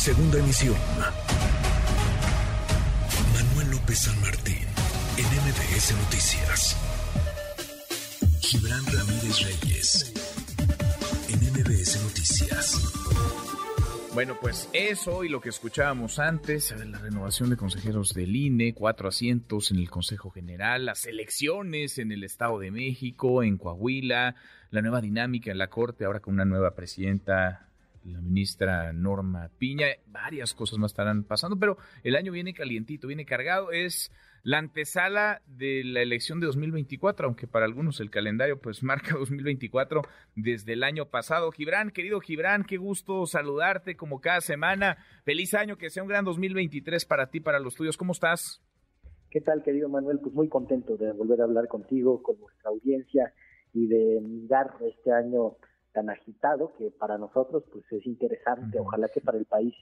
Segunda emisión. Manuel López San Martín, en MBS Noticias. Gibran Ramírez Reyes, en MBS Noticias. Bueno, pues eso y lo que escuchábamos antes, la renovación de consejeros del INE, cuatro asientos en el Consejo General, las elecciones en el Estado de México, en Coahuila, la nueva dinámica en la Corte, ahora con una nueva presidenta la ministra Norma Piña, varias cosas más estarán pasando, pero el año viene calientito, viene cargado, es la antesala de la elección de 2024, aunque para algunos el calendario pues marca 2024 desde el año pasado. Gibran, querido Gibran, qué gusto saludarte como cada semana. Feliz año, que sea un gran 2023 para ti, para los tuyos. ¿Cómo estás? ¿Qué tal, querido Manuel? Pues muy contento de volver a hablar contigo, con nuestra audiencia y de dar este año tan agitado que para nosotros pues es interesante, ojalá que para el país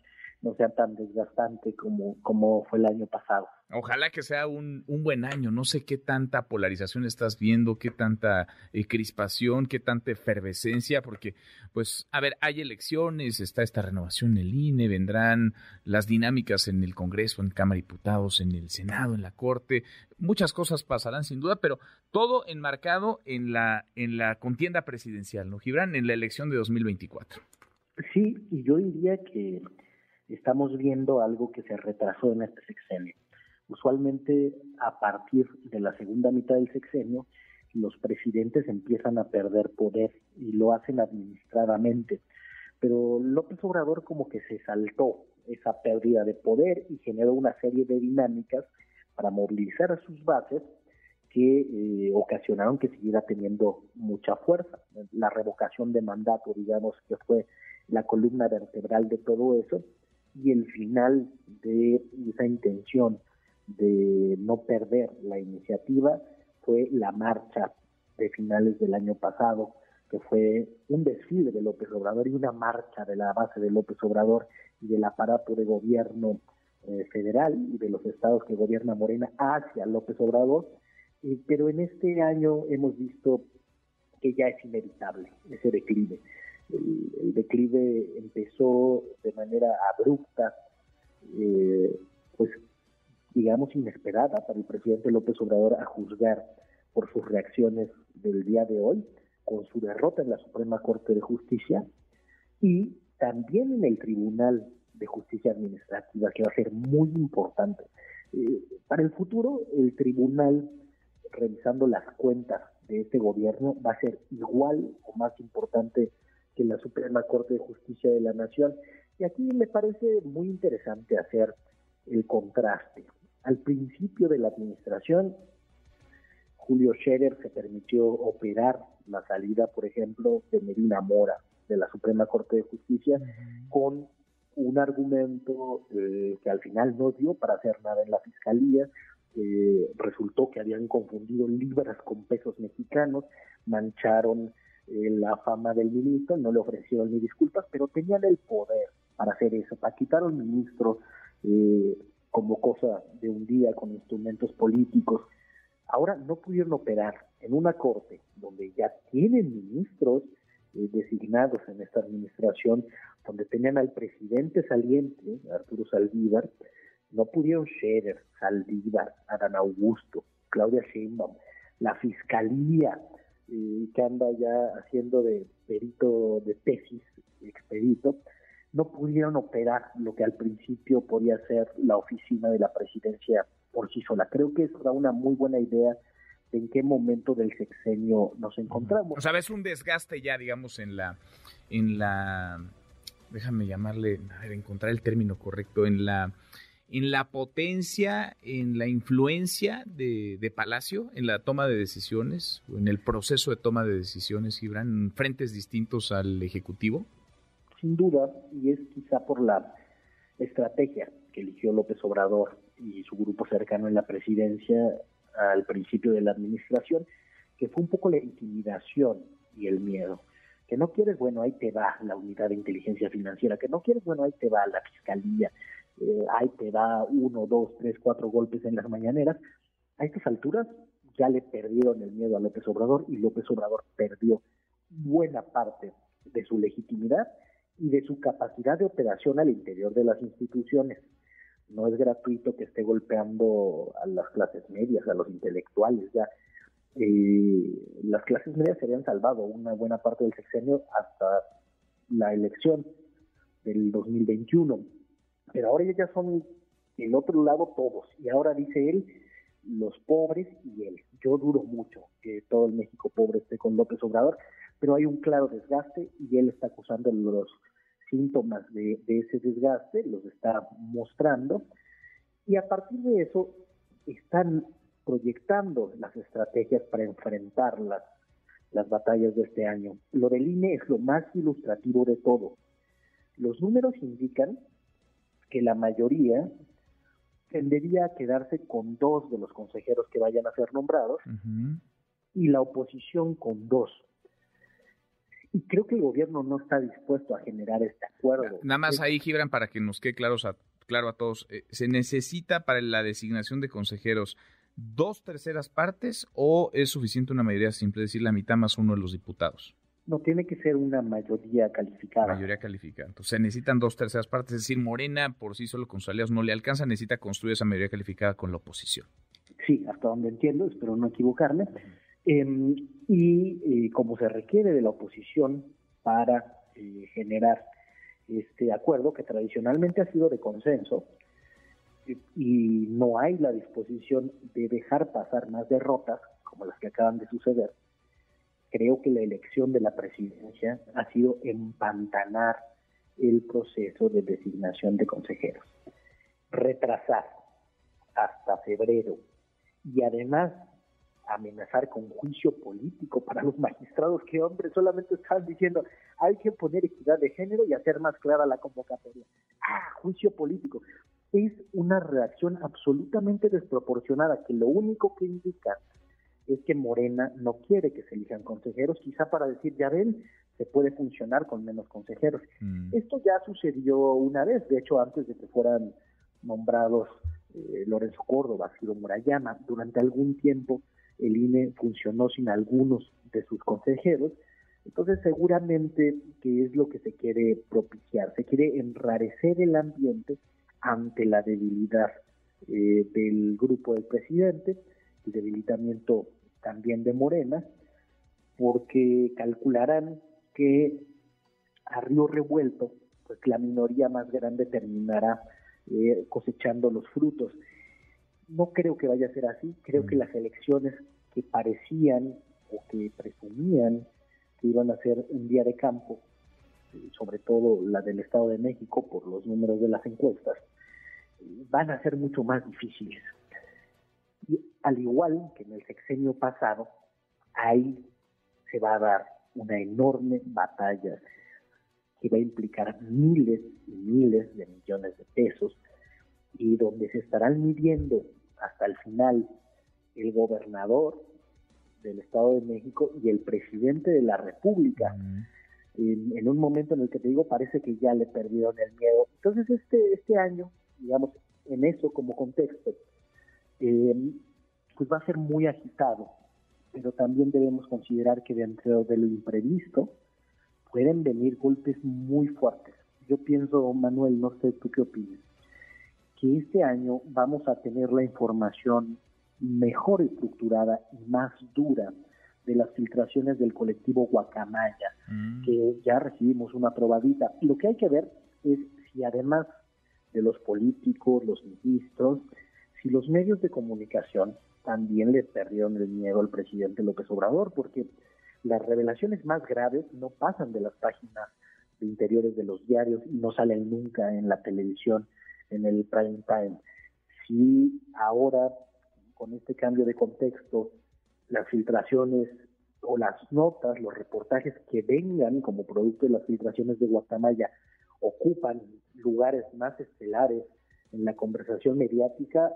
no sea tan desgastante como, como fue el año pasado. Ojalá que sea un, un buen año, no sé qué tanta polarización estás viendo, qué tanta eh, crispación, qué tanta efervescencia, porque pues a ver, hay elecciones, está esta renovación en el INE, vendrán las dinámicas en el Congreso, en Cámara de Diputados, en el Senado, en la Corte, muchas cosas pasarán sin duda, pero todo enmarcado en la, en la contienda presidencial, ¿no, Gibran? En la elección de 2024. Sí, y yo diría que estamos viendo algo que se retrasó en este sexenio. Usualmente a partir de la segunda mitad del sexenio, los presidentes empiezan a perder poder y lo hacen administradamente. Pero López Obrador como que se saltó esa pérdida de poder y generó una serie de dinámicas para movilizar a sus bases que eh, ocasionaron que siguiera teniendo mucha fuerza. La revocación de mandato, digamos, que fue la columna vertebral de todo eso, y el final de esa intención de no perder la iniciativa fue la marcha de finales del año pasado, que fue un desfile de López Obrador y una marcha de la base de López Obrador y del aparato de gobierno eh, federal y de los estados que gobierna Morena hacia López Obrador, pero en este año hemos visto que ya es inevitable ese declive. El, declive empezó de manera abrupta, eh, pues digamos inesperada para el presidente López Obrador a juzgar por sus reacciones del día de hoy, con su derrota en la Suprema Corte de Justicia y también en el Tribunal de Justicia Administrativa, que va a ser muy importante. Eh, para el futuro, el tribunal, revisando las cuentas de este gobierno, va a ser igual o más importante que la Suprema Corte de Justicia de la Nación. Y aquí me parece muy interesante hacer el contraste. Al principio de la administración, Julio Scherer se permitió operar la salida, por ejemplo, de Medina Mora de la Suprema Corte de Justicia con un argumento eh, que al final no dio para hacer nada en la Fiscalía. Eh, resultó que habían confundido libras con pesos mexicanos, mancharon eh, la fama del ministro, no le ofrecieron ni disculpas, pero tenían el poder para hacer eso, para quitar al ministro eh, como cosa de un día con instrumentos políticos. Ahora no pudieron operar en una corte donde ya tienen ministros eh, designados en esta administración, donde tenían al presidente saliente, Arturo Saldívar, no pudieron Scherer, Saldívar, Adán Augusto, Claudia Sheinbaum, la fiscalía, que anda ya haciendo de perito de tesis, expedito, no pudieron operar lo que al principio podía ser la oficina de la presidencia por sí sola. Creo que eso da una muy buena idea de en qué momento del sexenio nos encontramos. O sea, es un desgaste ya, digamos, en la, en la, déjame llamarle, a ver, encontrar el término correcto, en la en la potencia, en la influencia de, Palacio, en la toma de decisiones, en el proceso de toma de decisiones, Gibran, en frentes distintos al Ejecutivo? Sin duda, y es quizá por la estrategia que eligió López Obrador y su grupo cercano en la presidencia al principio de la administración, que fue un poco la intimidación y el miedo. Que no quieres, bueno, ahí te va la unidad de inteligencia financiera, que no quieres, bueno, ahí te va la fiscalía, eh, ahí te da uno, dos, tres, cuatro golpes en las mañaneras. A estas alturas ya le perdieron el miedo a López Obrador y López Obrador perdió buena parte de su legitimidad y de su capacidad de operación al interior de las instituciones. No es gratuito que esté golpeando a las clases medias, a los intelectuales. Ya eh, las clases medias se habían salvado una buena parte del sexenio hasta la elección del 2021. Pero ahora ya son el otro lado todos. Y ahora dice él, los pobres y él. Yo duro mucho que todo el México pobre esté con López Obrador, pero hay un claro desgaste y él está acusando los síntomas de, ese desgaste, los está mostrando, y a partir de eso están proyectando las estrategias para enfrentar las, las batallas de este año. Lo del INE es lo más ilustrativo de todo. Los números indican que la mayoría tendería a quedarse con dos de los consejeros que vayan a ser nombrados y la oposición con dos. Y creo que el gobierno no está dispuesto a generar este acuerdo. Nada más ahí, Gibran, para que nos quede claros a, claro a todos, eh, ¿se necesita para la designación de consejeros dos terceras partes o es suficiente una mayoría simple, es decir, la mitad más uno de los diputados? No, tiene que ser una mayoría calificada. Mayoría calificada. Entonces se necesitan dos terceras partes, es decir, Morena por sí solo con sus aliados no le alcanza, necesita construir esa mayoría calificada con la oposición. Sí, hasta donde entiendo, espero no equivocarme. Em, y eh, como se requiere de la oposición para eh, generar este acuerdo que tradicionalmente ha sido de consenso y no hay la disposición de dejar pasar más derrotas como las que acaban de suceder, creo que la elección de la presidencia ha sido empantanar el proceso de designación de consejeros, retrasar hasta febrero. Y además amenazar con juicio político para los magistrados que, hombre, solamente están diciendo hay que poner equidad de género y hacer más clara la convocatoria. Ah, juicio político. Es una reacción absolutamente desproporcionada que lo único que indica es que Morena no quiere que se elijan consejeros, quizá para decir, ya ven, se puede funcionar con menos consejeros. Mm. Esto ya sucedió una vez, de hecho, antes de que fueran nombrados eh, Lorenzo Córdoba, Ciro Murayama, durante algún tiempo el INE funcionó sin algunos de sus consejeros, entonces seguramente que es lo que se quiere propiciar, se quiere enrarecer el ambiente ante la debilidad eh, del grupo del presidente, el debilitamiento también de Morena, porque calcularán que a río revuelto, pues la minoría más grande terminará eh, cosechando los frutos. No creo que vaya a ser así, creo que mm. las elecciones que parecían o que presumían que iban a ser un día de campo, eh, sobre todo la del Estado de México por los números de las encuestas, van a ser mucho más difíciles. Y al igual que en el sexenio pasado, ahí se va a dar una enorme batalla que va a implicar miles y miles de millones de pesos y donde se estarán midiendo hasta el final el gobernador del Estado de México y el presidente de la República. en, un momento en el que te digo, parece que ya le perdieron el miedo. Entonces, este, este año, digamos, en eso como contexto, eh, pues va a ser muy agitado, pero también debemos considerar que dentro de lo imprevisto pueden venir golpes muy fuertes. Yo pienso, Manuel, no sé tú qué opinas, que este año vamos a tener la información mejor estructurada y más dura de las filtraciones del colectivo Guacamaya, mm. que ya recibimos una probadita. Lo que hay que ver es si además de los políticos, los ministros, si los medios de comunicación también le perdieron el miedo al presidente López Obrador, porque las revelaciones más graves no pasan de las páginas de interiores de los diarios y no salen nunca en la televisión, en el prime time. Si ahora, con este cambio de contexto, las filtraciones o las notas, los reportajes que vengan como producto de las filtraciones de Guatemala ocupan lugares más estelares en la conversación mediática,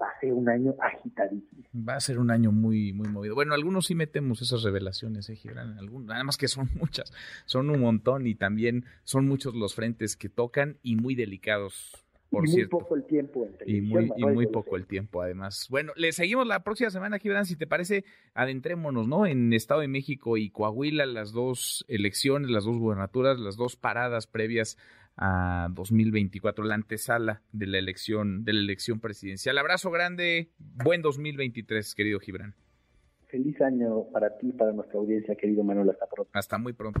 va a ser un año agitadísimo. Va a ser un año muy, muy movido. Bueno, algunos sí metemos esas revelaciones, ¿eh, Gibran? Algunos, nada más que son muchas, son un montón y también son muchos los frentes que tocan y muy delicados por y cierto. muy poco el tiempo en Y muy, y muy poco el tiempo, además. Bueno, le seguimos la próxima semana, Gibran, si te parece, adentrémonos, ¿no? En Estado de México y Coahuila, las dos elecciones, las dos gubernaturas, las dos paradas previas a 2024, la antesala de la elección, de la elección presidencial. Abrazo grande, buen 2023, querido Gibran. Feliz año para ti para nuestra audiencia, querido Manuel. Hasta pronto. Hasta muy pronto.